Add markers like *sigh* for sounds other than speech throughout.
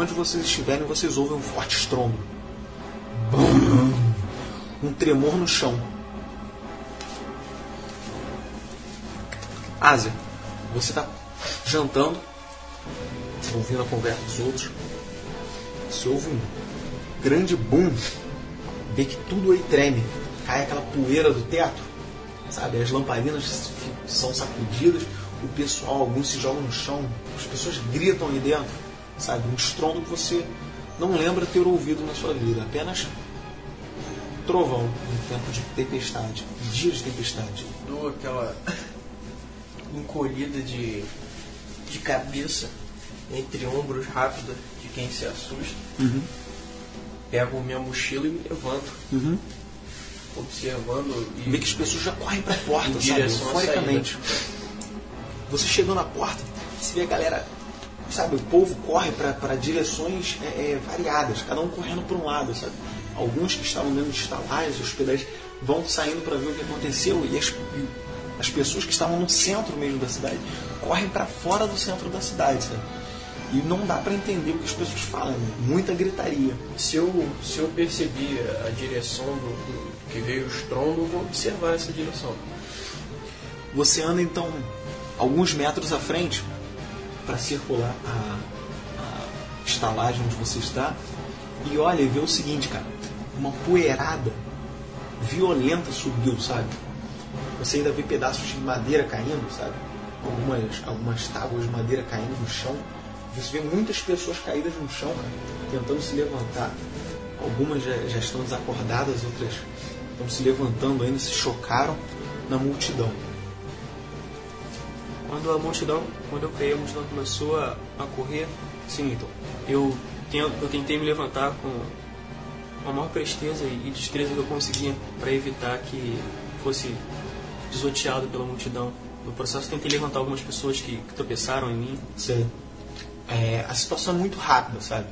Onde vocês estiverem, vocês ouvem um forte estrondo. Um tremor no chão. Ásia, você está jantando, ouvindo a conversa dos outros. Você ouve um grande boom, vê que tudo aí treme, cai aquela poeira do teto, sabe? As lamparinas são sacudidas, o pessoal, alguns se jogam no chão, as pessoas gritam aí dentro, sabe? Um estrondo que você não lembra ter ouvido na sua vida, apenas trovão em tempo de tempestade, dias de tempestade. Dou aquela encolhida de, de cabeça entre ombros rápida de quem se assusta. Uhum. Pego minha mochila e me levanto, Uhum. observando e Vê que as pessoas já correm pra porta, sabe? Euforicamente. Você chegando na porta, você vê a galera, sabe? O povo corre para direções é, é, variadas, cada um correndo para um lado, sabe? Alguns que estavam dentro de estalagens, hospedais, vão saindo para ver o que aconteceu e as, as pessoas que estavam no centro mesmo da cidade correm para fora do centro da cidade, sabe? E não dá para entender o que as pessoas falam, muita gritaria. se eu, se eu percebi a direção do, do- que veio o estrondo, eu vou observar essa direção. Você anda então alguns metros à frente para circular a, a estalagem onde você está e olha e vê o seguinte, cara, uma poeirada violenta subiu, sabe? Você ainda vê pedaços de madeira caindo, sabe? Algumas, algumas tábuas de madeira caindo no chão. Você vê muitas pessoas caídas no chão, cara, tentando se levantar. Algumas já, já estão desacordadas, outras estão se levantando ainda, se chocaram na multidão. Quando a multidão, quando eu caí, a multidão começou a, a correr, Sim, então. eu, eu tentei me levantar com a maior presteza e destreza que eu conseguia para evitar que fosse desoteado pela multidão. No processo, tentei levantar algumas pessoas que, que tropeçaram em mim. Sei. É, a situação é muito rápida, sabe?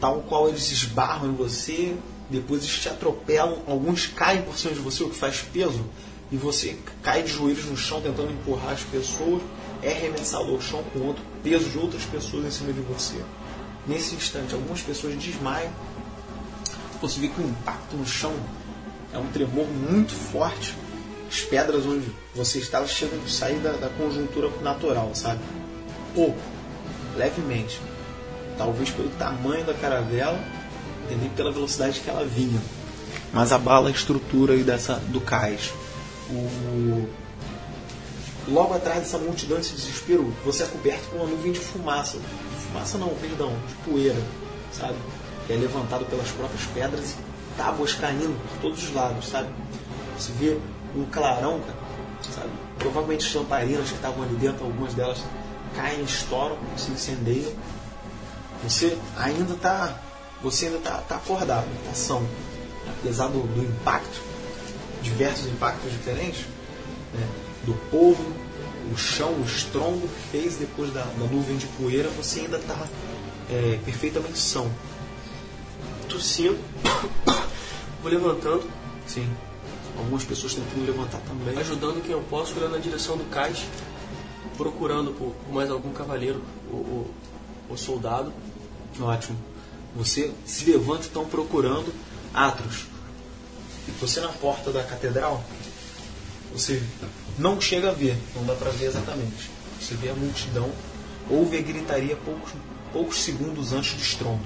Tal qual eles esbarram em você, depois eles te atropelam, alguns caem por cima de você, o que faz peso, e você cai de joelhos no chão tentando empurrar as pessoas, é arremessado ao chão com outro peso de outras pessoas em cima de você. Nesse instante, algumas pessoas desmaiam, você vê que o impacto no chão é um tremor muito forte. As pedras onde você estava chegam a sair da, da conjuntura natural, sabe? Pouco, levemente. Talvez pelo tamanho da caravela, e nem pela velocidade que ela vinha. Mas abala a estrutura aí dessa, do cais. O... Logo atrás dessa multidão, desse desespero, você é coberto por uma nuvem de fumaça. De fumaça não, perdão, de poeira, sabe? Que é levantado pelas próprias pedras e tábuas caindo por todos os lados, sabe? Você vê um clarão, sabe? Provavelmente as lamparinas que estavam ali dentro, algumas delas caem, estouram, se incendeiam. Você ainda está você ainda tá, tá acordado, tá são. Apesar do, do impacto, diversos impactos diferentes, né? do povo, o chão, o estrondo que fez depois da, da nuvem de poeira, você ainda está é, perfeitamente são. Tossindo, *coughs* vou levantando, Sim. Algumas pessoas tentando levantar também. ajudando quem eu posso, olhando na direção do cais, procurando por, por mais algum cavaleiro ou, ou, ou soldado. Ótimo. Você se levanta então procurando Atros. Você na porta da catedral, você não chega a ver, não dá para ver exatamente. Você vê a multidão, ouve a gritaria poucos, poucos segundos antes do estrondo.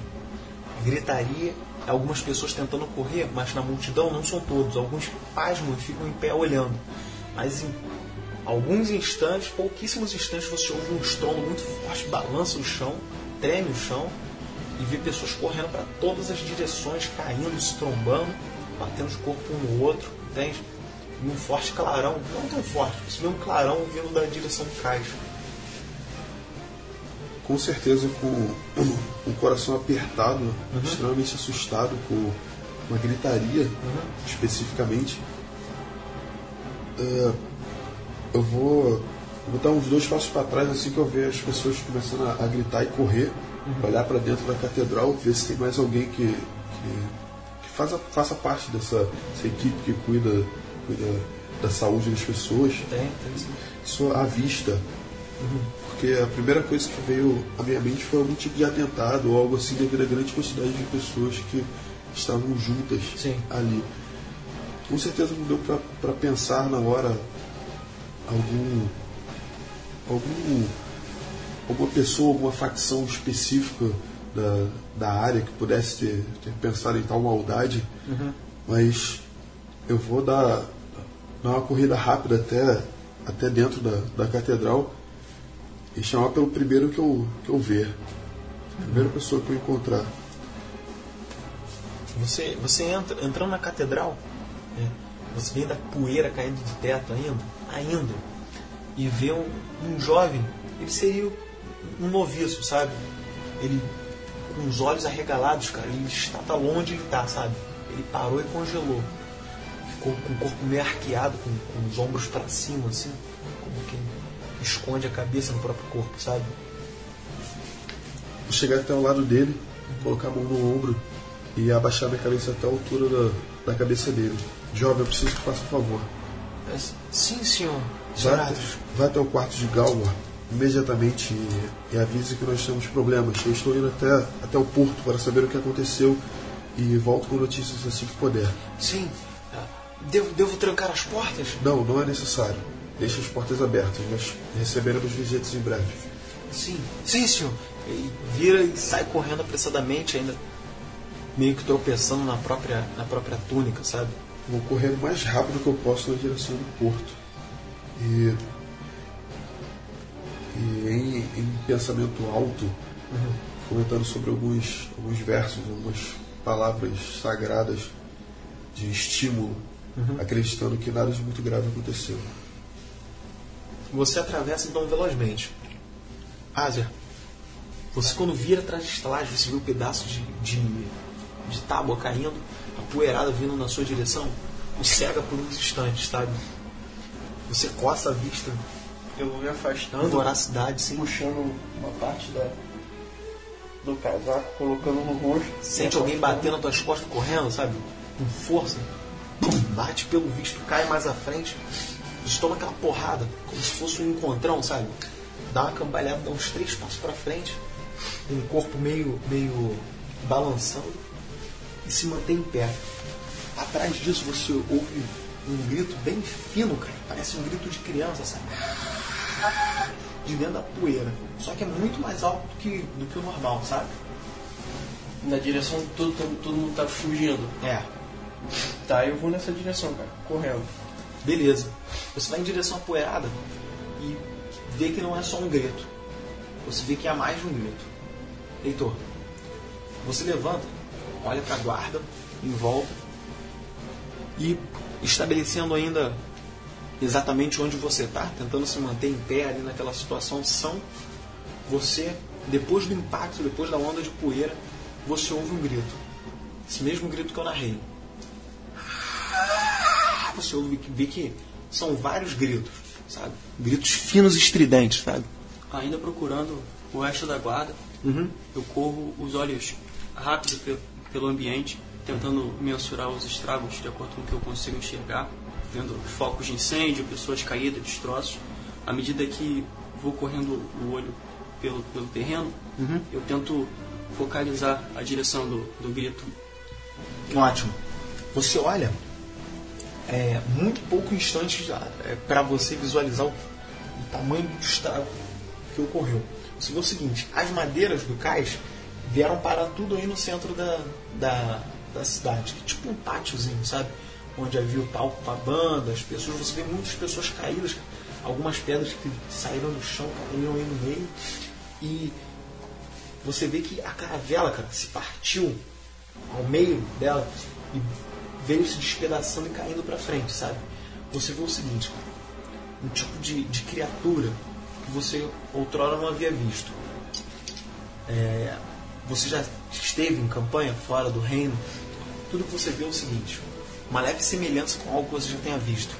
Gritaria, algumas pessoas tentando correr, mas na multidão não são todos. Alguns pasmam e ficam em pé olhando. Mas em alguns instantes, pouquíssimos instantes, você ouve um estrondo muito forte, balança o chão, treme o chão e vê pessoas correndo para todas as direções, caindo, se trombando, batendo de corpo um no outro, entende? E um forte clarão, não tão forte, vê um clarão vindo da direção do cais. com certeza com o coração apertado, extremamente assustado com uma gritaria especificamente. É, eu vou, vou dar uns dois passos para trás assim que eu ver as pessoas começando a, a gritar e correr, olhar para dentro da catedral, ver se tem mais alguém que, que faça, faça parte dessa, dessa equipe que cuida, cuida da saúde das pessoas Tem, tem sim. só à vista. porque a primeira coisa que veio à minha mente foi algum tipo de atentado ou algo assim devido à grande quantidade de pessoas que estavam juntas Sim. ali. Com certeza não deu para pensar na hora algum algum alguma pessoa, alguma facção específica da, da área que pudesse ter, ter pensado em tal maldade, mas eu vou dar, dar uma corrida rápida até, até dentro da, da catedral e chamar pelo primeiro que eu, que eu ver. A primeira pessoa que eu encontrar. Você, você entra, entrando na catedral, né, você vê da poeira caindo de teto ainda, ainda, e vê um, um jovem, ele seria um noviço, sabe? Ele com os olhos arregalados, cara, ele está tá longe ele está, sabe? Ele parou e congelou. Ficou com o corpo meio arqueado, com, com os ombros para cima, assim, como quem esconde a cabeça no próprio corpo, sabe? Vou chegar até o lado dele, colocar a mão no ombro e abaixar minha cabeça até a altura da, da cabeça dele. Jovem, eu preciso que faça um favor. Sim, senhor. Vai, vai até o quarto de Galmor imediatamente e, e avise que nós temos problemas. Eu estou indo até, até o porto para saber o que aconteceu e volto com notícias assim que puder. Sim. Ah, Devo, devo trancar as portas? Não, não é necessário. Deixe as portas abertas, mas receberemos visitas em breve. Sim. Sim, senhor. Ele vira e sai correndo apressadamente, ainda meio que tropeçando na própria, na própria túnica, sabe? Vou correr o mais rápido que eu posso na direção do porto. E. Em, em pensamento alto, comentando sobre alguns, alguns versos, algumas palavras sagradas de estímulo, acreditando que nada de muito grave aconteceu. Você atravessa então velozmente. Ásia, você quando vira atrás de estalagem, você vê um pedaço de, de, de tábua caindo, a poeirada vindo na sua direção, o cega por uns instantes, sabe? Você coça a vista Eu vou me afastando, voracidade, sim. puxando uma parte da, do casaco, colocando no rosto. Sente alguém batendo nas tuas costas correndo, sabe? Com força. Pum, bate pelo visto, cai mais à frente. Você toma aquela porrada, como se fosse um encontrão, sabe? Dá uma cambalhada, dá uns três passos pra frente, o corpo meio, meio balançando e se mantém em pé. Atrás disso você ouve um grito bem fino, cara. Parece um grito de criança, sabe? De dentro da poeira. Só que é muito mais alto do que, do que o normal, sabe? Na direção que todo, todo, todo mundo tá fugindo. É. Tá, eu vou nessa direção, cara, correndo. Beleza. Você vai em direção à poeirada e vê que não é só um grito. Você vê que há mais de um grito. Heitor, você levanta, olha para a guarda em volta e estabelecendo ainda exatamente onde você está, tentando se manter em pé ali naquela situação são, você, depois do impacto, depois da onda de poeira, você ouve um grito. Esse mesmo grito que eu narrei. Você ouve vê que são vários gritos, sabe? Gritos finos e estridentes, sabe? Ainda procurando o resto da guarda, Uhum. eu corro os olhos rápido pe- pelo ambiente, tentando mensurar os estragos de acordo com o que eu consigo enxergar, focos de incêndio, pessoas caídas, destroços. À medida que vou correndo o olho pelo, pelo terreno, eu tento focalizar a direção do, do grito. Ótimo. Você olha, é muito pouco instante é, para você visualizar o, o tamanho do estrago que ocorreu. Você vê o seguinte: as madeiras do cais vieram parar tudo aí no centro da, da, da cidade, tipo um pátiozinho, sabe? Onde havia o palco para banda, as pessoas. Você vê muitas pessoas caídas, algumas pedras que saíram do chão, caíram aí no meio. E você vê que a caravela, cara, se partiu ao meio dela e veio se despedaçando e caindo para frente, sabe? Você vê o seguinte, um tipo de, de criatura que você outrora não havia visto. É, você já esteve em campanha fora do reino, tudo que você vê é o seguinte, uma leve semelhança com algo que você já tenha visto.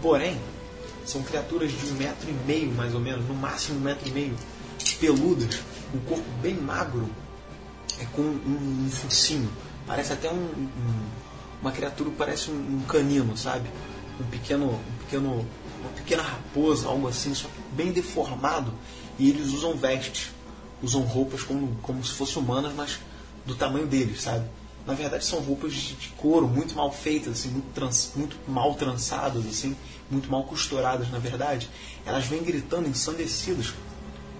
Porém, são criaturas de um metro e meio, mais ou menos, no máximo um metro e meio, peludas, um corpo bem magro, é com um, um focinho. Parece até um, um- uma criatura, parece um, um canino, sabe? Um pequeno, um pequeno uma pequena raposa, algo assim, só que bem deformado. E eles usam vestes, usam roupas como, como se fossem humanas, mas do tamanho deles, sabe? Na verdade são roupas de, de couro, muito mal feitas, assim, muito, trans, muito mal trançadas, assim, muito mal costuradas, na verdade. Elas vêm gritando, ensandecidas,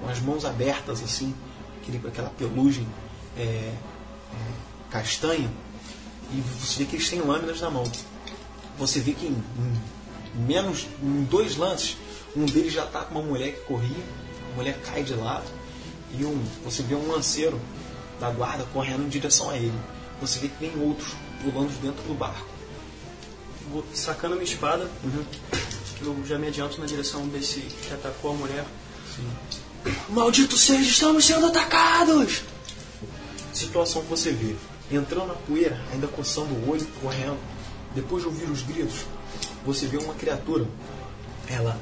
com as mãos abertas, assim, aquele, aquela pelugem é, é, castanha, e você vê que eles têm lâminas na mão. Você vê que em, em menos, em dois lances, um deles já está com uma mulher que corria, a mulher cai de lado, e um, você vê um lanceiro da guarda correndo em direção a ele. Você vê que vem outros pulando dentro do barco. Vou sacando a minha espada, eu já me adianto na direção desse que atacou a mulher. Malditos seres, estamos sendo atacados! Situação que você vê. Entrando na poeira, ainda coçando o olho, correndo. Depois de ouvir os gritos, você vê uma criatura. Ela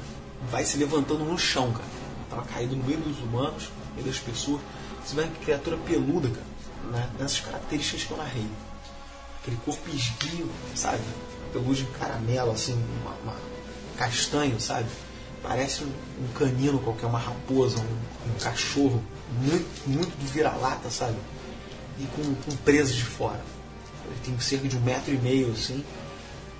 vai se levantando no chão, cara. Ela tava caída no meio dos humanos, no meio das pessoas. Você vê uma criatura peluda, cara. Né? Nessas características que eu narrei. Aquele corpo esguio, sabe? Pelugem caramelo, assim, uma, uma castanho, sabe? Parece um, canino qualquer, uma raposa, um, um cachorro, muito, muito do vira-lata, sabe? E com, com presas de fora. Ele tem cerca de um metro e meio, assim.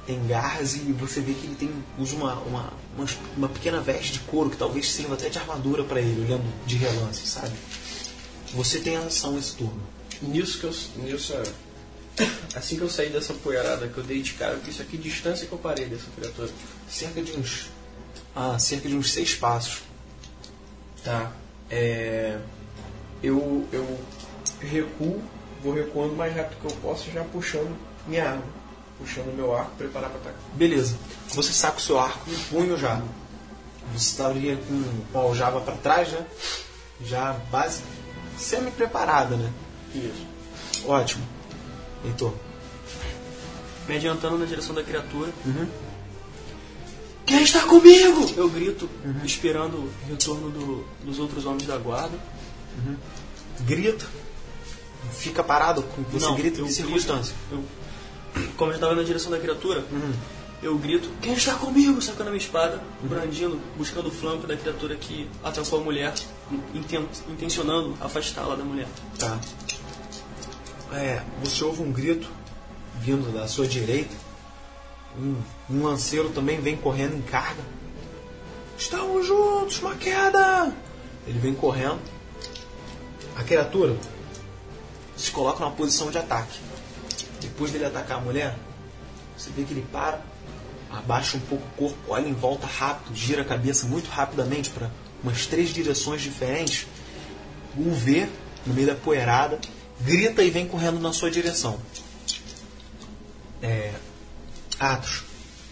Tem garras e você vê que ele tem, usa uma, uma, uma, uma pequena veste de couro que talvez sirva até de armadura para ele, olhando de relance, sabe? Você tem ação esse turno. Nisso que eu. Nisso, é, assim que eu saí dessa poeirada que eu dei de cara, porque isso aqui distância que eu parei dessa criatura. Cerca de uns. Ah, cerca de uns seis passos. Tá. É, eu, eu recuo, vou recuando o mais rápido que eu posso, já puxando minha arma. Puxando meu arco, preparar para atacar. Beleza. Você saca o seu arco e punho já. Você estaria com, com a aljava para trás, né? Já base semi-preparada, né? Isso. Ótimo. Heitor. Me adiantando na direção da criatura, Quem está comigo? eu grito, esperando o retorno do- dos outros homens da guarda. Grita. Fica parado com você Não, eu em que grito. circunstância? Eu, como eu estava na direção da criatura, Uhum. eu grito, quem está comigo? Sacando a minha espada, brandindo, buscando o flanco da criatura que atacou a mulher, inten- intencionando afastá-la da mulher. Tá. É, você ouve um grito vindo da sua direita. Um, um lanceiro também vem correndo em carga. Estamos juntos, uma queda! Ele vem correndo. A criatura se coloca numa posição de ataque. Depois dele atacar a mulher, você vê que ele para, abaixa um pouco o corpo, olha em volta rápido, gira a cabeça muito rapidamente para umas três direções diferentes o vê no meio da poeirada, grita e vem correndo na sua direção. É, Atos,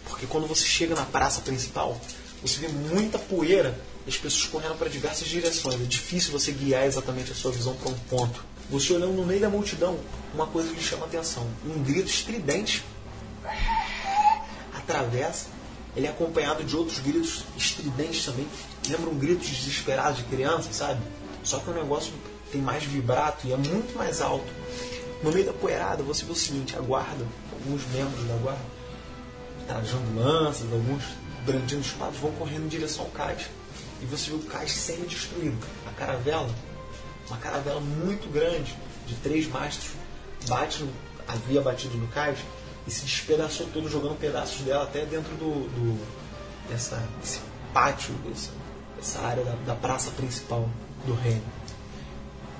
porque quando você chega na praça principal, você vê muita poeira e as pessoas correndo para diversas direções. É difícil você guiar exatamente a sua visão para um ponto. Você olhando no meio da multidão, uma coisa lhe chama a atenção: um grito estridente atravessa. Ele é acompanhado de outros gritos estridentes também. Lembram gritos desesperados de criança, sabe? Só que o negócio tem mais vibrato e é muito mais alto. No meio da poeirada, você vê o seguinte: a guarda, alguns membros da guarda, trajando lanças, alguns brandindo espadas, vão correndo em direção ao cais. E você vê o cais sendo destruído. A caravela, uma caravela muito grande, de três mastros, bate no, havia batido no cais e se despedaçou todo, jogando pedaços dela até dentro do, do dessa, desse pátio, dessa, dessa área da, da praça principal do reino.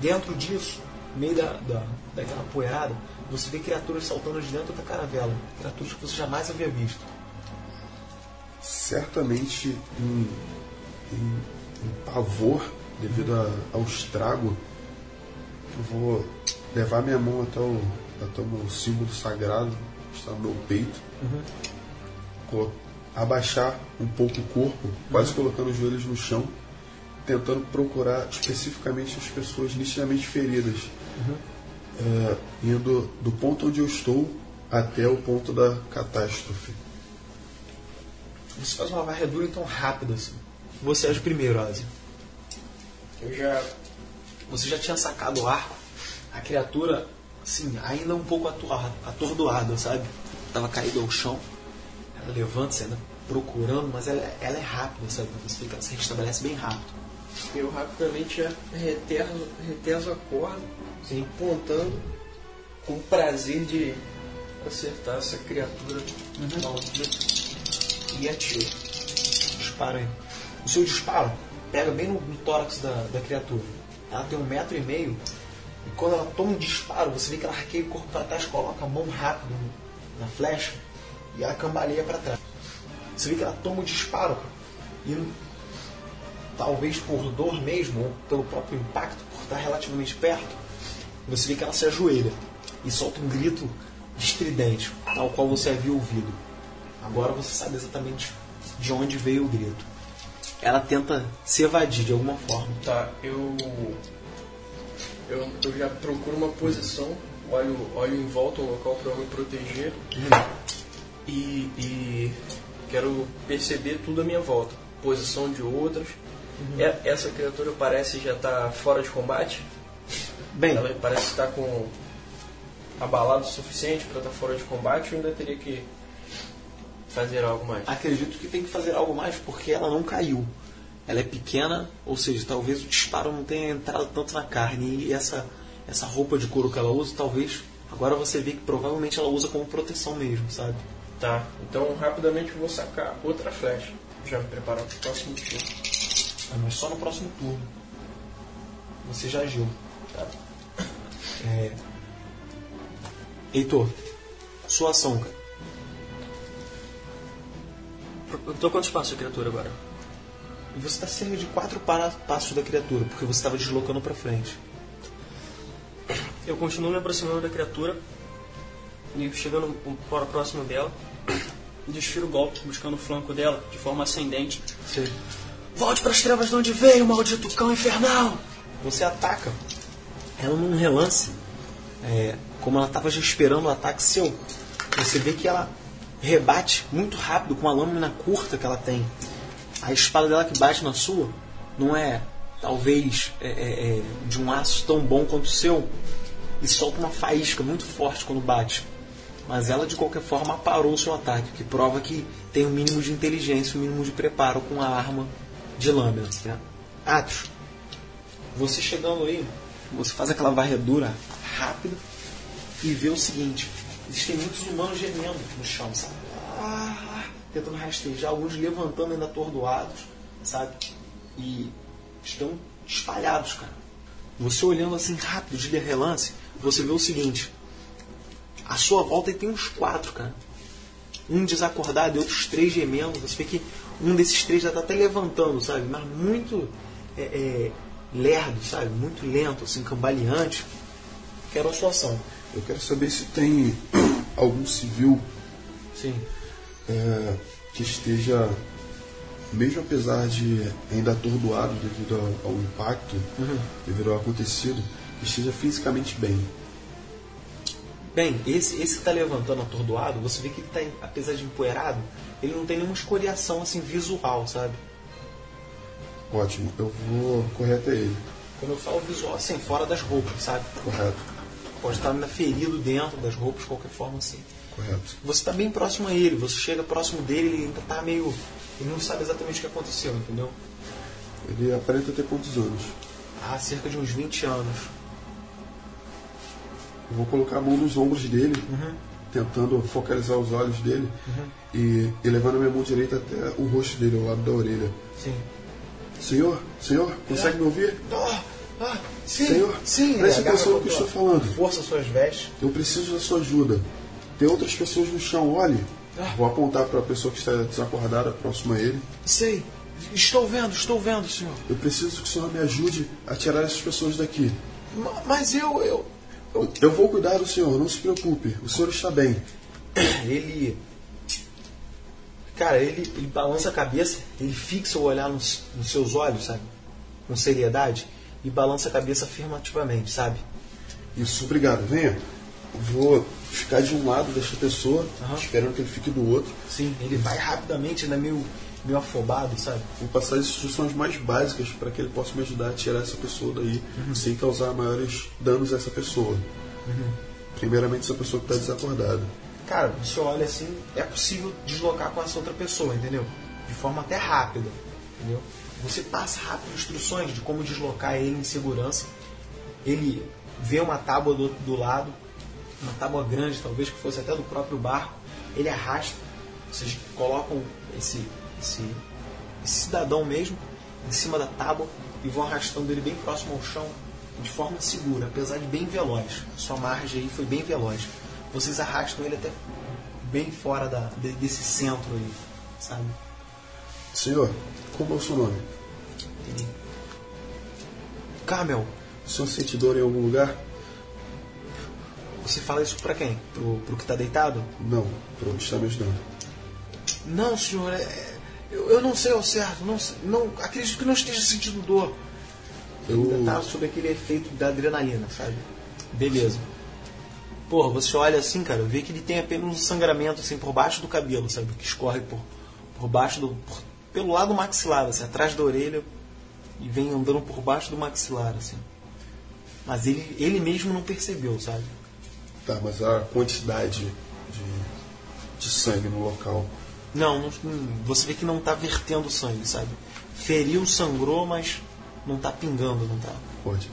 Dentro disso, no meio da, da, daquela poeirada, você vê criaturas saltando de dentro da caravela. Criaturas que você jamais havia visto. certamente em, em- em pavor devido a- ao estrago, eu vou levar minha mão até o, até o meu símbolo sagrado, que está no meu peito, co- abaixar um pouco o corpo, quase colocando os joelhos no chão, tentando procurar especificamente as pessoas nitidamente feridas, É, indo do ponto onde eu estou até o ponto da catástrofe. Você faz uma varredura então rápida assim. Você é o primeiro, Ozzy. Eu já. Você já tinha sacado o arco. A criatura, assim, ainda um pouco atordoada, sabe? Tava caída ao chão. Ela levanta-se, ainda procurando, mas ela, ela é rápida, sabe? Você ela se restabelece bem rápido. Eu rapidamente já reteso, reteso a corda, assim, pontando com o prazer de acertar essa criatura maldita e atiro. Dispara aí. O seu disparo pega bem no, no tórax da, da criatura. Ela tem um metro e meio. E quando ela toma um disparo, você vê que ela arqueia o corpo para trás, coloca a mão rápido na flecha e ela cambaleia para trás. Você vê que ela toma o disparo e talvez por dor mesmo, ou pelo próprio impacto, por estar relativamente perto, você vê que ela se ajoelha e solta um grito estridente, tal qual você havia ouvido. Agora você sabe exatamente de onde veio o grito. Ela tenta se evadir de alguma forma. Tá, eu, eu. Eu já procuro uma posição, olho, olho em volta um local para me proteger e, e quero perceber tudo à minha volta. Posição de outras. E- Essa criatura parece já estar fora de combate. Bem, Ela parece estar com abalado o suficiente para estar fora de combate ou ainda teria que fazer algo mais? acredito que tem que fazer algo mais porque ela não caiu. Ela é pequena, ou seja, talvez o disparo não tenha entrado tanto na carne. E essa, essa roupa de couro que ela usa, talvez. Agora você vê que provavelmente ela usa como proteção mesmo, sabe? Tá, então rapidamente eu vou sacar outra flecha. Já me preparar para o próximo turno. Ah, Mas só no próximo turno. Você já agiu. Tá. É... Heitor, sua ação, cara. Eu tô quantos passos a criatura agora? Você está cerca de quatro passos da criatura, porque você estava deslocando para frente. Eu continuo me aproximando da criatura e chegando para próximo dela, desfiro o golpe, buscando o flanco dela de forma ascendente. Volte para as trevas de onde veio, maldito cão infernal! Você ataca ela num relance, é, como ela estava já esperando o ataque seu. Você vê que ela rebate muito rápido com a lâmina curta que ela tem. A espada dela que bate na sua não é, talvez, é, é, é, de um aço tão bom quanto o seu e solta uma faísca muito forte quando bate. Mas ela, de qualquer forma, parou o seu ataque, o que prova que tem um mínimo de inteligência, um mínimo de preparo com a arma de lâmina. Né? Atos, você chegando aí, você faz aquela varredura rápida e vê o seguinte: existem muitos humanos gemendo no chão, sabe? Ah, tentando rastejar, alguns levantando ainda atordoados, sabe? E estão espalhados, cara. Você olhando assim rápido, de relance, você vê o seguinte: à sua volta tem uns quatro, cara. Um desacordado e outros três gemendo. Você vê que um desses três já tá até levantando, sabe? Mas muito é, é, lerdo, sabe? Muito lento, assim, cambaleante. Quero a sua ação. Eu quero saber se tem *coughs* algum civil Sim. é, que esteja, mesmo apesar de ainda atordoado devido ao, ao impacto, devido ao acontecido, que esteja fisicamente bem. Bem, esse, esse que tá levantando atordoado, você vê que ele tá, apesar de empoeirado, ele não tem nenhuma escoriação assim visual, sabe? Ótimo, eu vou correr até ele. Quando eu falo visual, assim, fora das roupas, sabe? Correto, Pode estar ainda ferido dentro das roupas, de qualquer forma assim. correto. Você está bem próximo a ele, você chega próximo dele, ele ainda está meio. Ele não sabe exatamente o que aconteceu, entendeu? Ele aparenta ter quantos anos? Há cerca de uns 20 anos. Eu vou colocar a mão nos ombros dele, tentando focalizar os olhos dele e, e levando a minha mão direita até o rosto dele, ao lado da orelha. Sim. Senhor, senhor, consegue me ouvir? Ah, ah, sim, Senhor, sim. preste atenção no que eu estou falando. Força suas vestes. Eu preciso da sua ajuda. Tem outras pessoas no chão, olhe. Vou apontar para a pessoa que está desacordada próxima a ele. Sei. Estou vendo, estou vendo, senhor. Eu preciso que o senhor me ajude a tirar essas pessoas daqui. Ma- Mas eu, eu, eu vou cuidar do senhor, não se preocupe. O senhor está bem. ele. Cara, ele, ele balança a cabeça, ele fixa o olhar nos, nos seus olhos, sabe? Com seriedade, e balança a cabeça afirmativamente, sabe? Isso, obrigado. Venha. Vou ficar de um lado desta pessoa, Aham. esperando que ele fique do outro. Sim, ele vai rapidamente, ainda meio, meio afobado, sabe? Vou passar as instruções mais básicas para que ele possa me ajudar a tirar essa pessoa daí, sem causar maiores danos a essa pessoa. Primeiramente, essa pessoa que está desacordada. cara, você olha assim, é possível deslocar com essa outra pessoa, entendeu? De forma até rápida, entendeu? Você passa rápido instruções de como deslocar ele em segurança. Ele vê uma tábua do, do lado, uma tábua grande, talvez que fosse até do próprio barco. Ele arrasta, vocês colocam esse, esse, esse cidadão mesmo em cima da tábua e vão arrastando ele bem próximo ao chão de forma segura, apesar de bem veloz. Sua margem aí foi bem veloz. Vocês arrastam ele até bem fora da, de- desse centro aí, sabe? Senhor, como é o seu nome? Ele... Camel, O senhor sente dor em algum lugar? você fala isso pra quem? Pro, pro que tá deitado? Não, para onde está me ajudando. Não, senhor, é- eu, eu não sei ao certo. Não, não, acredito que não esteja sentindo dor. Eu, Ainda tá sob aquele efeito da adrenalina, sabe? Beleza. Porra, você olha assim, cara, vê que ele tem apenas um sangramento assim por baixo do cabelo, sabe? Que escorre por, por baixo do. por- pelo lado maxilar, assim, atrás da orelha e vem andando por baixo do maxilar, assim. Mas ele, ele mesmo não percebeu, sabe? Tá, mas a quantidade de, de sangue no local. Não, não- você vê que não tá vertendo sangue, sabe? Feriu, sangrou, mas não tá pingando, não tá. Pode.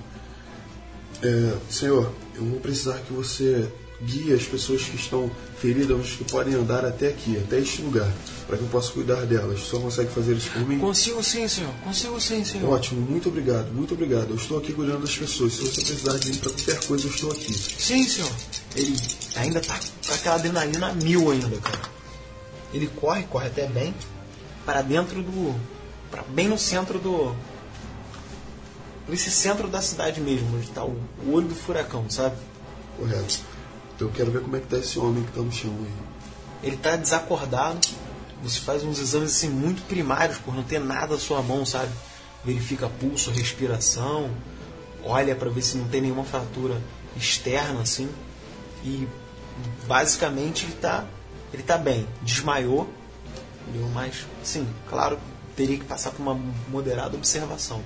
É, senhor, eu vou precisar que você guie as pessoas que estão feridas, que podem andar até aqui, até este lugar, para que eu possa cuidar delas. O senhor consegue fazer isso por mim? Consigo sim, senhor. Consigo sim, senhor. Ótimo, muito obrigado, muito obrigado. Eu estou aqui cuidando das pessoas. Se você precisar de mim para qualquer coisa, eu estou aqui. Sim, senhor. Ele ainda tá com aquela adrenalina mil ainda, cara. Ele corre, corre até bem, para dentro do. Pra bem no centro do. Nesse centro da cidade mesmo, onde tá o, o olho do furacão, sabe? Correto. Eu quero ver como é que tá esse homem que está no chão aí. Ele tá desacordado. Você faz uns exames assim muito primários por não ter nada à sua mão, sabe? Verifica pulso, respiração, olha para ver se não tem nenhuma fratura externa assim. E basicamente ele tá ele tá bem. Desmaiou, mas sim, claro, teria que passar por uma moderada observação.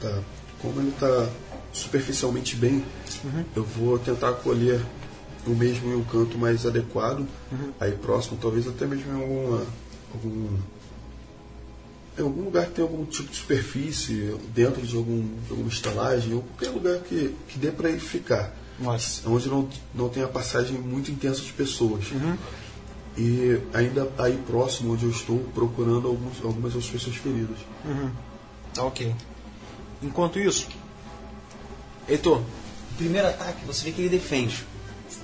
Tá. Como ele está superficialmente bem, eu vou tentar colher o mesmo em um canto mais adequado, aí próximo, talvez até mesmo em alguma, algum, em algum lugar que tenha algum tipo de superfície, dentro de, algum, de alguma estalagem, ou qualquer lugar que, que dê para ele ficar. Nossa. Onde não, não tem a passagem muito intensa de pessoas. E ainda aí próximo, onde eu estou, procurando alguns, algumas outras pessoas feridas. Tá ok. Enquanto isso, Heitor, primeiro ataque você vê que ele defende.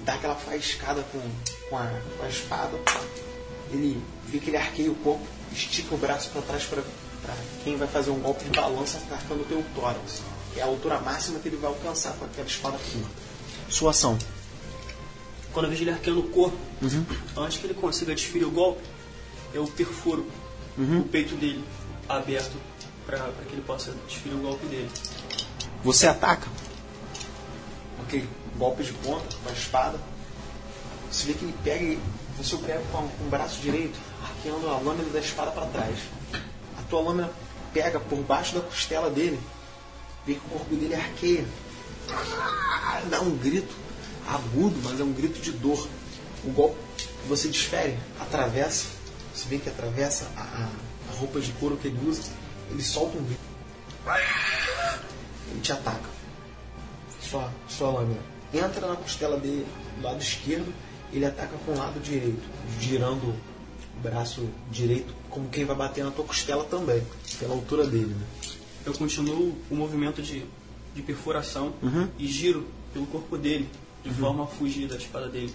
Dá aquela faiscada com, com, a, com a espada. Ele vê que ele arqueia o corpo, estica o braço para trás para quem vai fazer um golpe de balança atacando o teu tórax. Que é a altura máxima que ele vai alcançar com aquela espada curta. Sua ação. Quando eu vejo ele arqueando o corpo, antes que ele consiga desferir o golpe, eu perfuro o peito dele aberto para que ele possa desferir o golpe dele. Você ataca. Ok, golpe de ponta com a espada. Você vê que ele pega e você o pega com, com o braço direito, arqueando a lâmina da espada para trás. A tua lâmina pega por baixo da costela dele, vê que o corpo dele arqueia. Ah, Dá um grito agudo, mas é um grito de dor. O golpe você desfere atravessa, você vê que atravessa a, a- a roupa de couro que ele usa, ele solta um grito. Ele te ataca. Sua, sua lâmina entra na costela dele do lado esquerdo, ele ataca com o lado direito, girando o braço direito, como quem vai bater na tua costela também, pela altura dele. Né? Eu continuo o movimento de, de perfuração e giro pelo corpo dele, de forma a fugir da espada dele.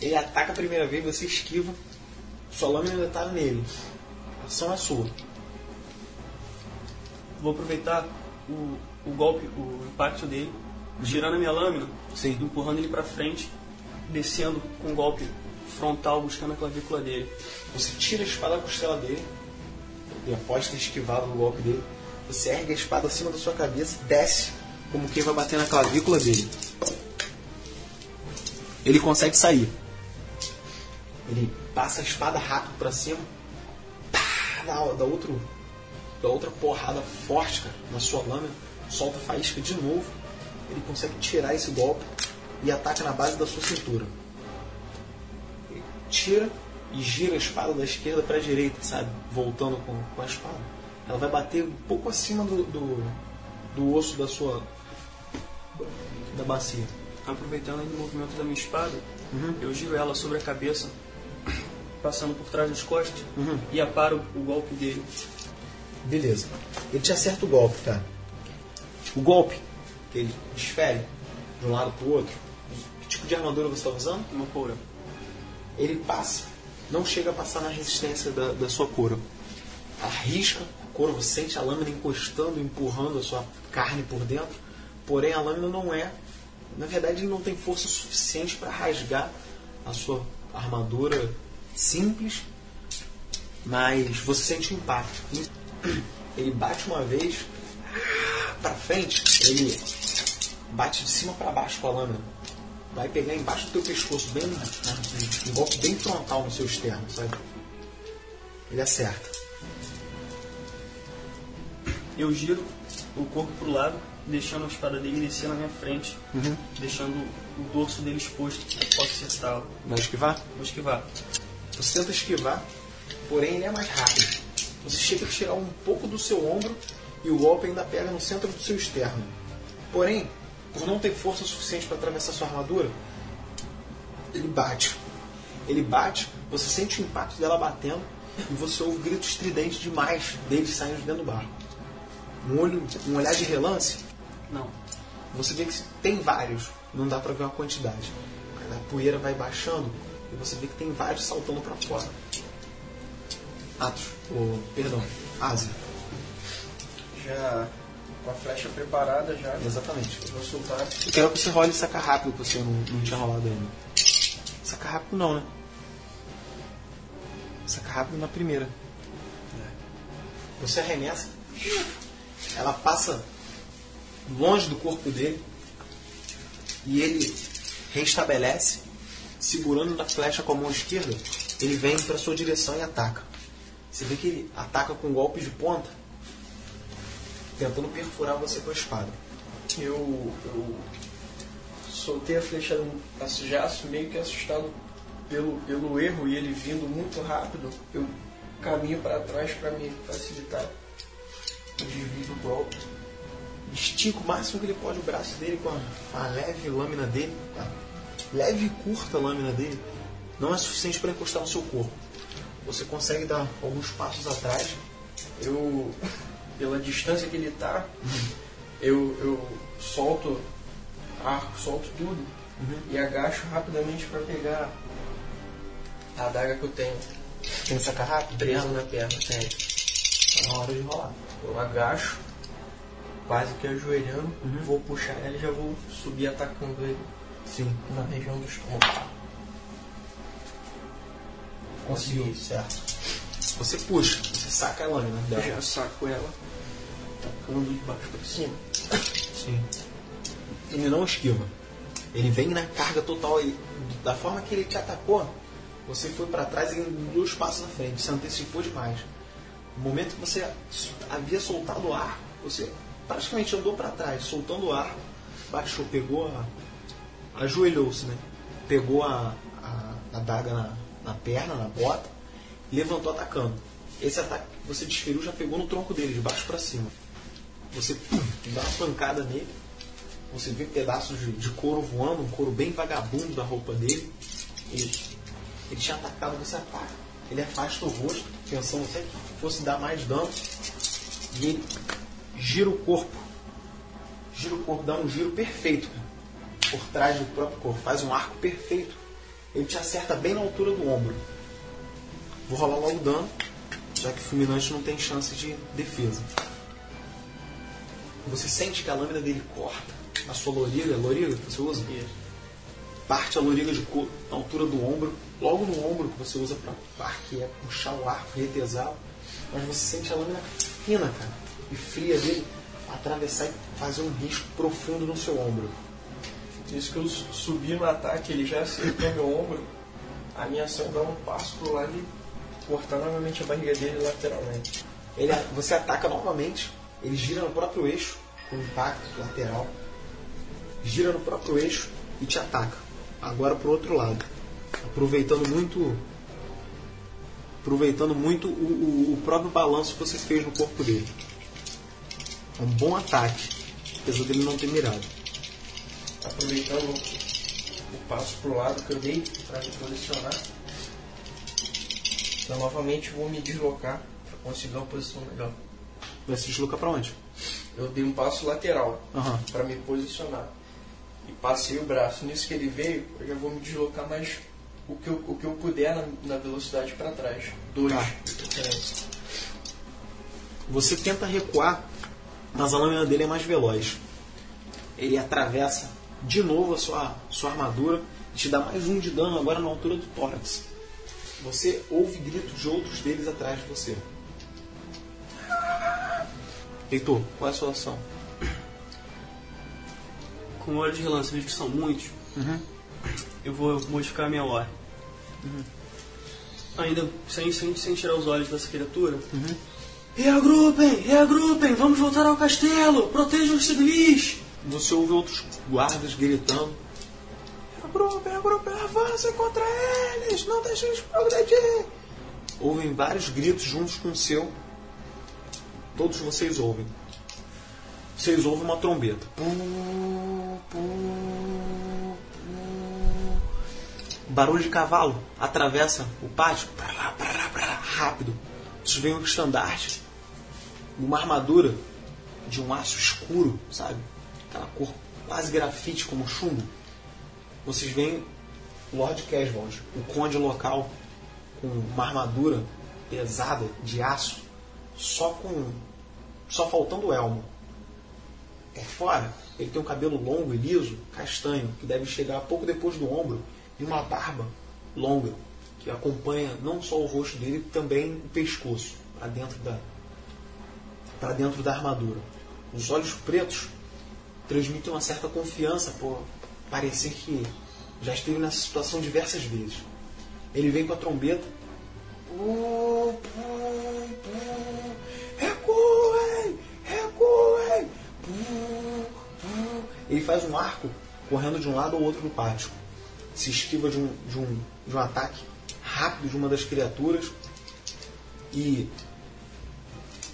Ele ataca a primeira vez, você esquiva, sua lâmina ainda está nele. A ação é sua. Vou aproveitar o, o golpe, o impacto dele, girando a minha lâmina, Sim. empurrando ele para frente, descendo com um golpe frontal, buscando a clavícula dele. Você tira a espada da costela dele, e após ter esquivado o golpe dele, você ergue a espada acima da sua cabeça desce, como quem vai bater na clavícula dele. Ele consegue sair. Ele passa a espada rápido pra cima, pá, dá, dá, outro, dá outra porrada forte cara, na sua lâmina, solta faísca de novo. Ele consegue tirar esse golpe e ataca na base da sua cintura. tira e gira a espada da esquerda para a direita, sabe? Voltando com, com a espada. Ela vai bater um pouco acima do, do, do osso da sua. da bacia. Aproveitando o movimento da minha espada, eu giro ela sobre a cabeça, passando por trás das costas e aparo o golpe dele. Beleza. Ele te acerta o golpe, cara. O golpe que ele desfere de um lado pro outro. Que tipo de armadura você está usando? Uma coura. Ele passa, não chega a passar na resistência da, da sua coura. Arrisca você sente a lâmina encostando, empurrando a sua carne por dentro. Porém, a lâmina não é. Na verdade, ele não tem força suficiente para rasgar a sua armadura simples, mas você sente o impacto. Ele bate uma vez para frente, ele bate de cima para baixo com a lâmina. Vai pegar embaixo do teu pescoço, bem um golpe bem frontal no seu externo, sabe? Ele acerta. Eu giro o corpo pro lado, deixando a espada dele descer na minha frente, deixando o dorso dele exposto. Eu posso acertá-lo. Vai esquivar? Vou esquivar. Você tenta esquivar, porém ele é mais rápido. Você chega a tirar um pouco do seu ombro e o golpe ainda pega no centro do seu externo. Porém, por não ter força suficiente para atravessar sua armadura, ele bate. Ele bate, você sente o impacto dela batendo e você ouve gritos estridentes demais deles saindo de dentro do barco. Um, olho, um olhar de relance, Não. você vê que tem vários, não dá pra ver uma quantidade. A poeira vai baixando e você vê que tem vários saltando pra fora. Atos, ou, perdão, Ásia. Já com a flecha preparada já. Exatamente. Eu vou soltar. Eu quero que você role e saca rápido, que você não, não tinha rolado ainda. Saca rápido não, né? Saca rápido na primeira. Você arremessa, ela passa longe do corpo dele e ele restabelece, segurando na flecha com a mão esquerda, ele vem para sua direção e ataca. Você vê que ele ataca com golpes de ponta, tentando perfurar você com a espada. Eu, eu soltei a flecha já meio que assustado pelo, pelo erro e ele vindo muito rápido. Eu caminho para trás para me facilitar o desvio do golpe. estica o máximo que ele pode o braço dele com a, a leve lâmina dele, a leve e curta lâmina dele, não é suficiente para encostar no seu corpo. Você consegue dar alguns passos atrás, Eu, pela distância que ele tá, eu, eu solto arco, solto tudo e agacho rapidamente para pegar a adaga que eu tenho tem que sacar rápido, presa na perna. Tem. tá na hora de rolar. Eu agacho, quase que ajoelhando, vou puxar ela e já vou subir atacando ele Sim, na região do estômago. conseguiu, certo. Você puxa, você saca a lâmina Eu dela. já saco ela, atacando de baixo para cima. Sim. Ele não esquiva. Ele vem na carga total. Ele, da forma que ele te atacou, você foi para trás e dois passos na frente. Você antecipou demais. No momento que você havia soltado o ar, você praticamente andou para trás, soltando o ar, baixou, pegou a. ajoelhou-se, né? Pegou a, a, a daga na, na perna, na bota, e levantou atacando. Esse ataque que você desferiu já pegou no tronco dele, de baixo para cima. Você pum, *clears throat* dá uma pancada nele, você vê pedaços de, de couro voando, um couro bem vagabundo da roupa dele. Ele, ele tinha atacado, você ataca. Ele afasta o rosto, pensando até que fosse dar mais dano. E ele gira o corpo. Gira o corpo, dá um giro perfeito por trás do próprio corpo. Faz um arco perfeito. Ele te acerta bem na altura do ombro. Vou rolar logo o dano, já que o fulminante não tem chance de defesa. Você sente que a lâmina dele corta a sua loriga, loriga que você usa? Parte a loriga de couro na altura do ombro, logo no ombro que você usa para que é puxar o arco, retesá-lo. Mas você sente a lâmina fina, cara, e fria dele atravessar e fazer um risco profundo no seu ombro. Isso que eu su- subi no ataque, ele já acertou meu ombro. A minha ação dar um passo pro lado e cortar novamente a barriga dele lateralmente. Ele, você ataca novamente, ele gira no próprio eixo, com impacto lateral, gira no próprio eixo e te ataca. Agora pro outro lado. aproveitando muito aproveitando muito o, o- o próprio balanço que você fez no corpo dele. É um bom ataque, apesar dele não ter mirado. Aproveitando o passo pro lado que eu dei para me posicionar. Eu novamente vou me deslocar para conseguir uma posição melhor. Vai se deslocar pra onde? Eu dei um passo lateral Aham. para me posicionar. E passei o braço. Nisso que ele veio, eu já vou me deslocar mais o que eu, o que eu puder na, na velocidade para trás. Dois. Tá. Você tenta recuar, mas a lâmina dele é mais veloz. Ele atravessa de novo a sua, sua armadura e te dá mais um de dano agora na altura do tórax. Você ouve gritos de outros deles atrás de você. Heitor, qual é a sua ação? Com o olho de relance, eu vejo que são muitos. Eu vou modificar a minha ordem. Ainda sem, sem, sem tirar os olhos dessa criatura. Reagrupem! Reagrupem! Vamos voltar ao castelo! Protejam os civis! Você ouve outros guardas gritando. Agrupem, agrupem, avancem contra eles! Não deixem eles progredir! Ouvem vários gritos juntos com o seu. Todos vocês ouvem. Vocês ouvem uma trombeta. Pu, pu, pu. Barulho de cavalo atravessa o pátio. Lá, pra lá, rápido. Vocês veem um estandarte. Uma armadura de um aço escuro, sabe? Aquela cor quase grafite como chumbo. Vocês veem Lord Caswald, o conde local, com uma armadura pesada de aço, só com. só faltando o elmo. Por fora, ele tem um cabelo longo e liso, castanho, que deve chegar pouco depois do ombro, e uma barba longa, que acompanha não só o rosto dele, também o pescoço, para dentro da para dentro da armadura. Os olhos pretos transmitem uma certa confiança por parecer que já esteve nessa situação diversas vezes. Ele vem com a trombeta. Recuem! Recuem! Ele faz um arco correndo de um lado ao outro do pátio. Se esquiva de um, de um, de um ataque rápido de uma das criaturas. E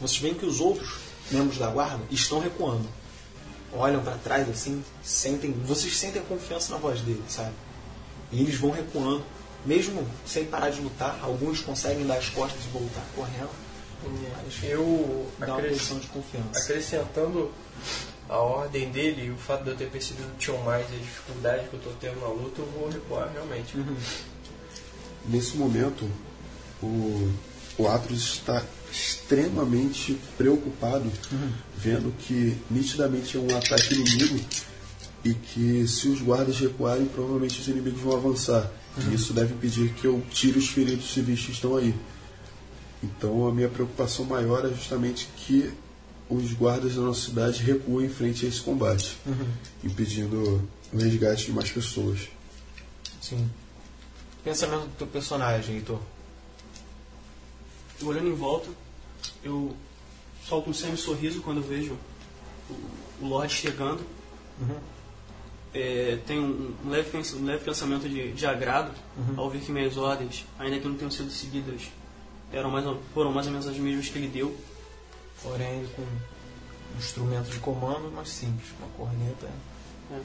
vocês veem que os outros membros da guarda estão recuando. Olham para trás assim, sentem, vocês sentem a confiança na voz dele, sabe? E eles vão recuando, mesmo sem parar de lutar. Alguns conseguem dar as costas e voltar correndo. Mas Eu dá uma acres- posição de confiança. acrescentando a ordem dele e o fato de eu ter percebido que tinham mais e a dificuldade que eu estou tendo na luta, eu vou recuar realmente. *laughs* Nesse momento, o, o Atros está extremamente preocupado, vendo que nitidamente é um ataque inimigo e que se os guardas recuarem, provavelmente os inimigos vão avançar. E isso deve impedir que eu tire os feridos civis que estão aí. Então a minha preocupação maior é justamente que os guardas da nossa cidade recuem em frente a esse combate, impedindo o resgate de mais pessoas. Sim. Pensamento do teu personagem, Heitor. Olhando em volta, eu solto um semi-sorriso quando eu vejo o, Lorde chegando. É, tenho um, leve, um leve pensamento de, de agrado ao ver que minhas ordens, ainda que não tenham sido seguidas, eram mais, foram mais ou menos as mesmas que ele deu. Porém, com um instrumento de comando mais simples. Uma corneta. É,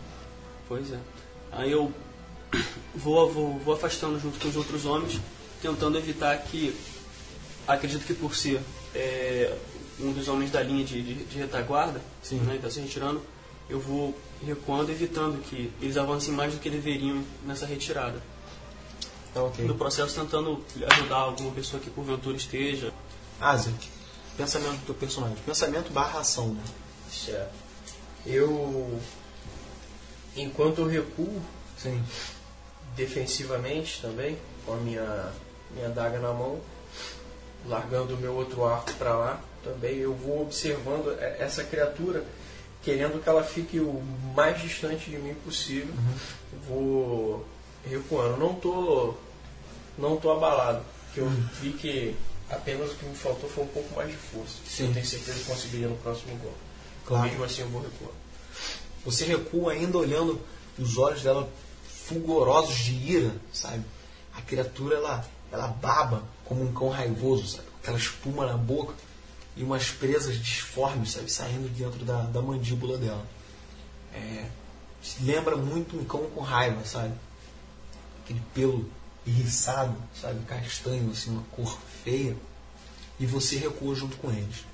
pois é. Aí eu *coughs* vou, vou, vou afastando junto com os outros homens, tentando evitar que, acredito que por ser é, um dos homens da linha de, de, de retaguarda, Sim. né, está se retirando, eu vou recuando, evitando que eles avancem mais do que deveriam nessa retirada. Tá ok. No processo, tentando ajudar alguma pessoa que porventura esteja. Ásia. Pensamento do teu personagem. Pensamento barra ação, né? Certo. Eu, enquanto eu recuo Sim. defensivamente também, com a minha, minha daga na mão, largando o meu outro arco para lá, também eu vou observando essa criatura, querendo que ela fique o mais distante de mim possível. Eu Vou recuando. Não tô, não tô abalado, porque eu vi que apenas o que me faltou foi um pouco mais de força. Sim. Eu tenho certeza que conseguiria no próximo gol. Claro. Mesmo assim eu vou recuar. Você recua ainda olhando os olhos dela fulgurosos de ira, sabe? A criatura ela, ela baba como um cão raivoso, sabe? Aquela espuma na boca e umas presas disformes, sabe? Saindo dentro da, da mandíbula dela. É, lembra muito um cão com raiva, sabe? Aquele pelo irriçado, sabe? Castanho, assim, uma cor feia. E você recua junto com eles.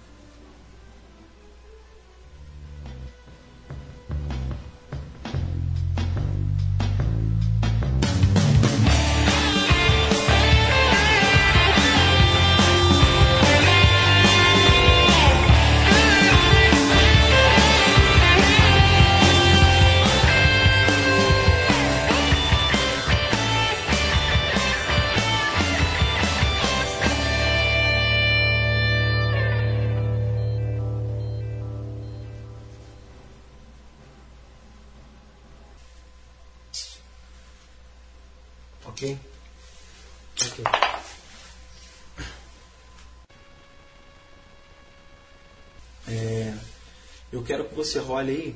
Você role aí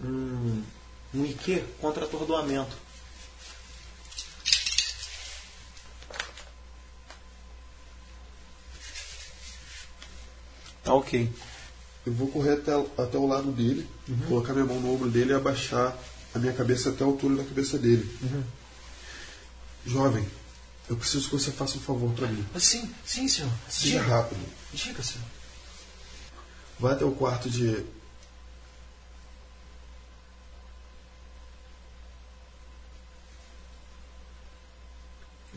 um, um IQ contra atordoamento. Tá ok. Eu vou correr até, até o lado dele, colocar minha mão no ombro dele e abaixar a minha cabeça até a altura da cabeça dele. Jovem, eu preciso que você faça um favor para mim. Sim, sim, senhor. Seja rápido. Diga, senhor. Vai até o quarto de.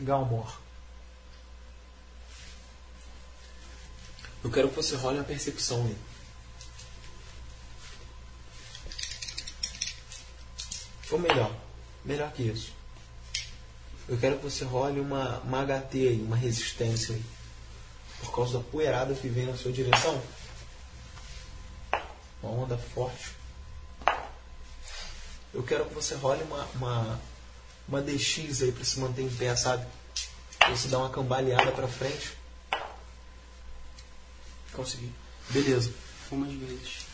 Galmor. Eu quero que você role uma percepção aí. Ou melhor, melhor que isso. Eu quero que você role uma, uma HT aí, uma resistência aí. Por causa da poeirada que vem na sua direção. Uma onda forte. Eu quero que você role uma, uma, uma DX aí pra se manter em pé, sabe? Você dá uma cambaleada pra frente. Consegui. Beleza. Umas vezes.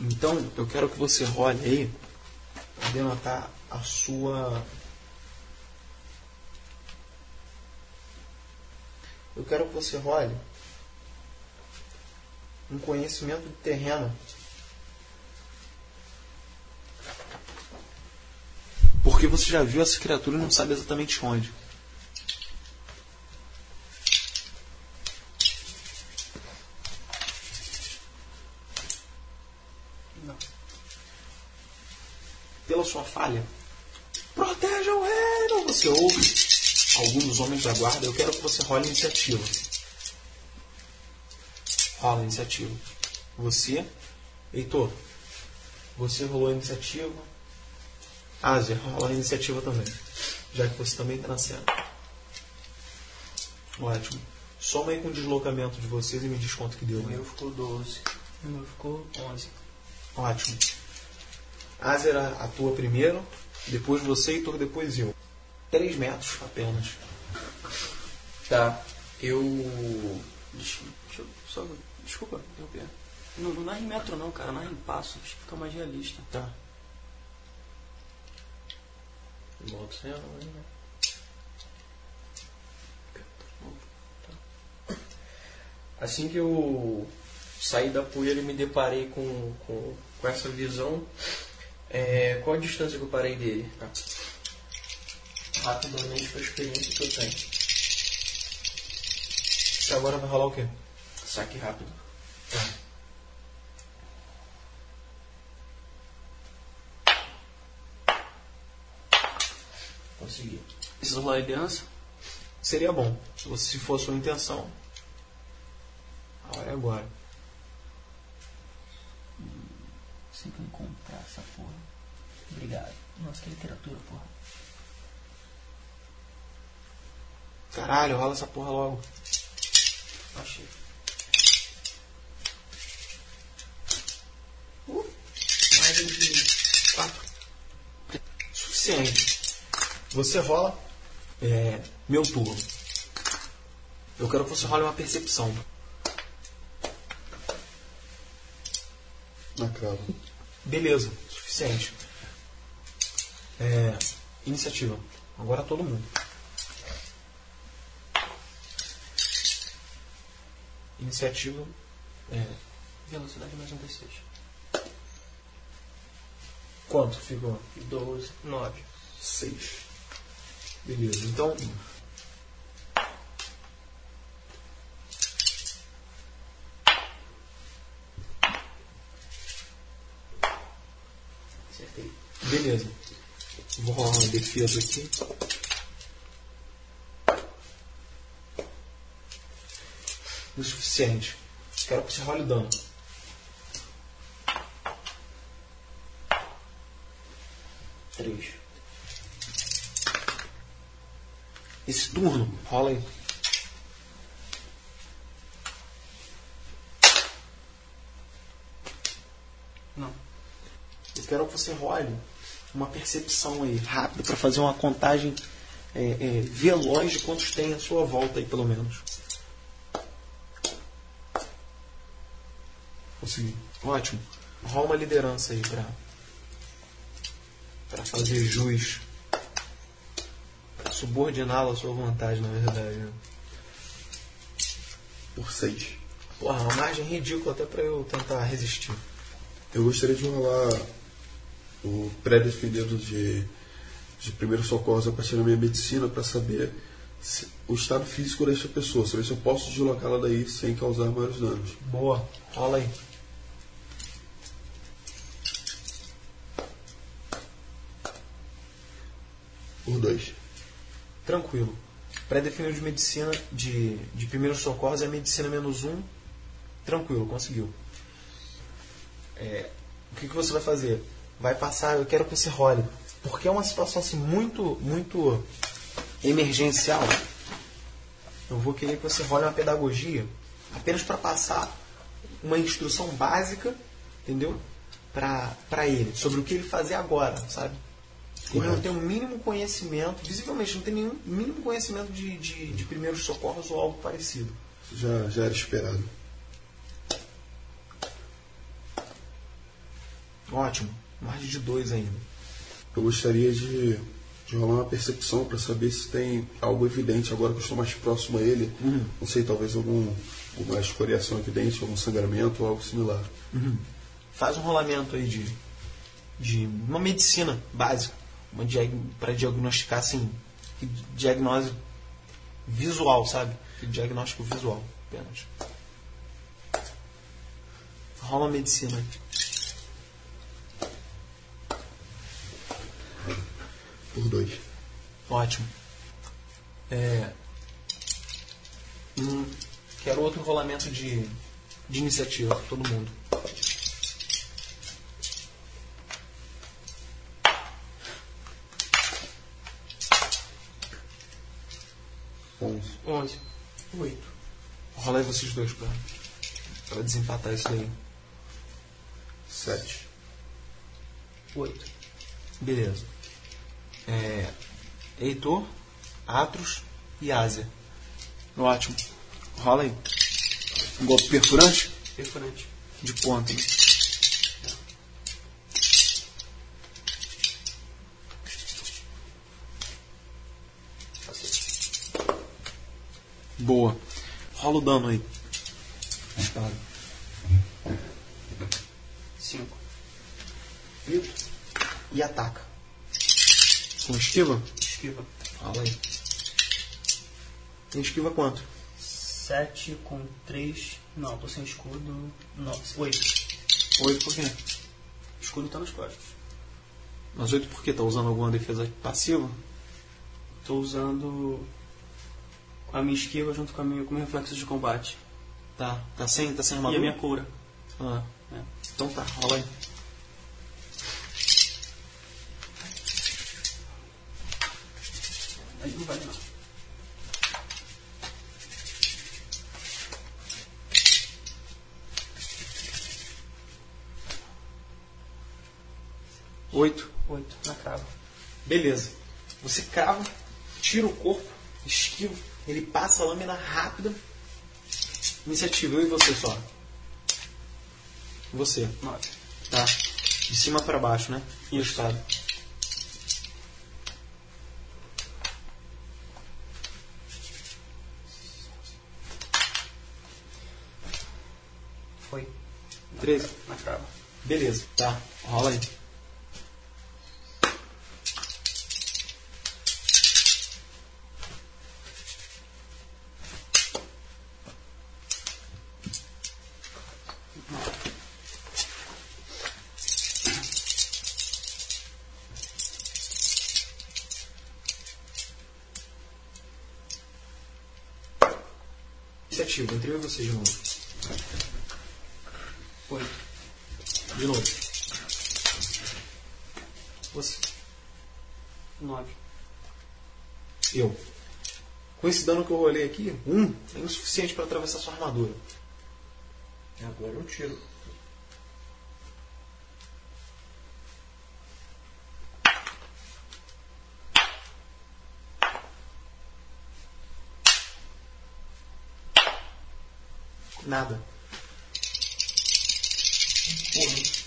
Então, eu quero que você role aí para denotar a sua. Eu quero que você role um conhecimento de terreno. Porque você já viu essa criatura e não sabe exatamente onde. pela sua falha. Proteja o reino! Você ouve alguns homens da guarda. Eu quero que você role iniciativa. Rola iniciativa. Você, Heitor, você rolou a iniciativa. Ásia, rola a iniciativa também. Já que você também está na cena. Ótimo. Soma aí com o deslocamento de vocês e me diz quanto que deu. O meu ficou 12. O meu ficou 11. Ótimo. Azer atua primeiro, depois você, Heitor, depois eu. Três metros apenas. Tá. Eu. Deixa, deixa eu só. Desculpa, interromper. Não, não narra em metro não, cara. Narra em passos. Fica mais realista. Tá. Né? Assim que eu saí da poeira e me deparei com, com, com essa visão, é, qual a distância que eu parei dele? Tá? Rapidamente com a experiência que eu tenho. Agora vai rolar o quê? Saque rápido. Consegui. Precisa rolar a aliança? Seria bom, se você- se for a sua intenção. A hora é agora. Sei que eu encontrar essa porra. Obrigado. Nossa, que literatura, porra. Caralho, rola essa porra logo. Achei. Mais um de quatro. Suficiente. Você rola. É, meu turno. Eu quero que você role uma percepção. Na crava. Beleza, suficiente. É, iniciativa. Agora todo mundo. Iniciativa. É. Velocidade mais um D6. Quanto ficou? 12, 9. 6. Beleza, então. Acertei. Beleza. Vou rolar uma defesa aqui. O suficiente. Quero que você role o dano. Três. Esse turno, rola aí. Não. Eu quero que você role uma percepção aí rápida para fazer uma contagem é, é, veloz de quantos tem à sua volta aí, pelo menos. Consegui. Ótimo. Rola uma liderança aí pra, pra fazer jus. Pra subordiná-la à sua vontade, na verdade. né? Por 6. Porra, uma margem ridícula até pra eu tentar resistir. Eu gostaria de rolar o pré-definido de, de primeiros socorros a partir da minha medicina para saber se- o estado físico desta pessoa, saber se eu posso deslocá-la daí sem causar maiores danos. Boa. Rola aí. Por 2. Tranquilo. Pré-definido de medicina, de, de primeiros socorros é medicina menos um. Tranquilo, conseguiu. É, o que, que você vai fazer? Vai passar, eu quero que você role. Porque é uma situação assim muito, muito emergencial. Eu vou querer que você role uma pedagogia apenas para passar uma instrução básica, entendeu? Para ele, sobre o que ele fazer agora, sabe? Ele não Correto. tem o mínimo conhecimento, visivelmente não tem nenhum mínimo conhecimento de, de, de primeiros socorros ou algo parecido. Já, já era esperado. Ótimo. Margem de dois ainda. Eu gostaria de, de rolar uma percepção para saber se tem algo evidente agora que eu estou mais próximo a ele. Não sei, talvez algum, alguma escoriação evidente, algum sangramento ou algo similar. Faz um rolamento aí de, de uma medicina básica. Uma diag, para diagnosticar assim. Diagnose visual, sabe? Que Diagnóstico visual apenas. Rola uma medicina. Por dois. Ótimo. É, hum, quero outro rolamento de, de iniciativa, todo mundo. Onze. 11. 8. Rola aí vocês dois pra, pra desempatar isso daí. Sete. 8. Beleza. É, Heitor, Atros e Ásia. Ótimo. Rola aí. Um golpe perfurante Perfurante. de ponta. né? Boa. Rola o dano aí. Espada. 5. E ataca. Com esquiva? Esquiva. Fala aí. Tem esquiva quanto? 7 com 3. Não, tô sem escudo. Não, 8. 8 por quê? Escudo tá nas costas. Mas 8 por quê? Tá usando alguma defesa passiva? Tô usando a minha esquiva junto com, a minha, com o meu reflexo de combate. Tá. Tá sem, tá sem E armadura? a minha cura. Ah. É. Então tá, rola aí. Aí não vale não. Oito. 8 na crava. Beleza. Você crava, tira o corpo, esquiva, ele passa a lâmina rápida. Iniciativa, eu e você só. Você, 9. tá? De cima pra baixo, né? E o estado. Foi. 13. Na trava. Beleza, tá. Rola aí. De novo. Oito. De novo. Você. Nove. Eu. Com esse dano que eu rolei aqui, um é o suficiente para atravessar sua armadura. Agora eu tiro. Nada. Três.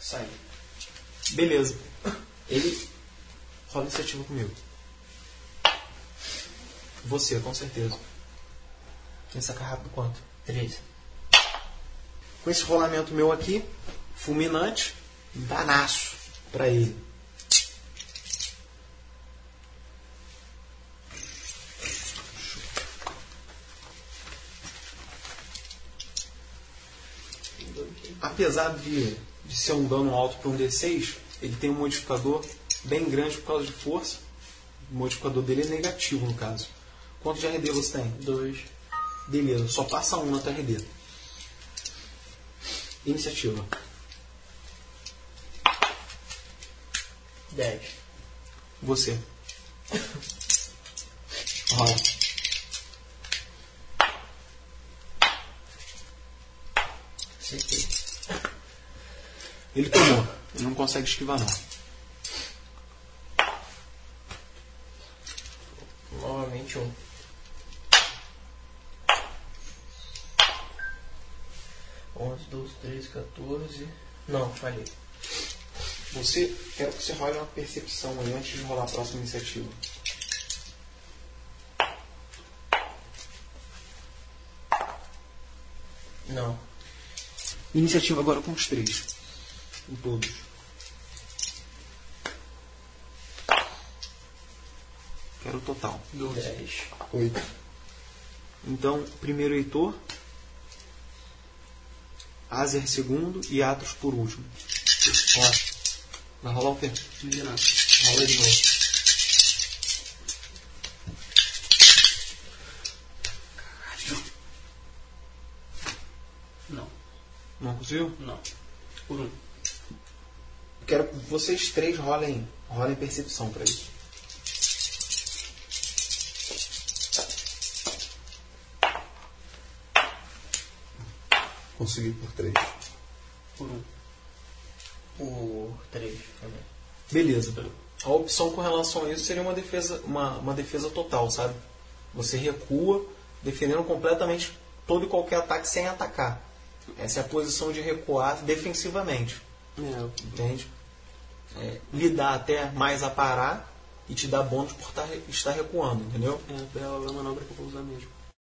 Sai. Beleza. Ele rola iniciativa comigo. Você, com certeza. Quem saca rápido quanto? Três. Com esse rolamento meu aqui, fulminante, danaço pra ele. Apesar de, de ser um dano alto para um D6, ele tem um modificador bem grande por causa de força. O modificador dele é negativo, no caso. Quanto de RD você tem? Dois. Beleza, só passa um na tua RD. Iniciativa. Dez. Você. *laughs* Rola. Acertei. Ele tomou. Ele não consegue esquivar não. Novamente um. Onze, doze, treze, 14. Não, falhei. Você, quero que você role uma percepção aí antes de rolar a próxima iniciativa. Não. Iniciativa agora com os três. Com todos. Total. Dez. Oito. Então, primeiro Heitor, Azer segundo e Atos por último. Ó, vai rolar o quê? Enganado. Rola de novo. Não. Não conseguiu? Não. Por um. Quero que vocês três rolem, rolem percepção pra isso. Consegui por três. Por um. Por três também. Beleza. A opção com relação a isso seria uma defesa, uma, uma defesa total, sabe? Você recua, defendendo completamente todo e qualquer ataque sem atacar. Essa é a posição de recuar defensivamente, É, entende? É, lhe dá até mais a parar e te dá bônus por tar- estar recuando, entendeu? é, é a manobra que eu vou usar mesmo.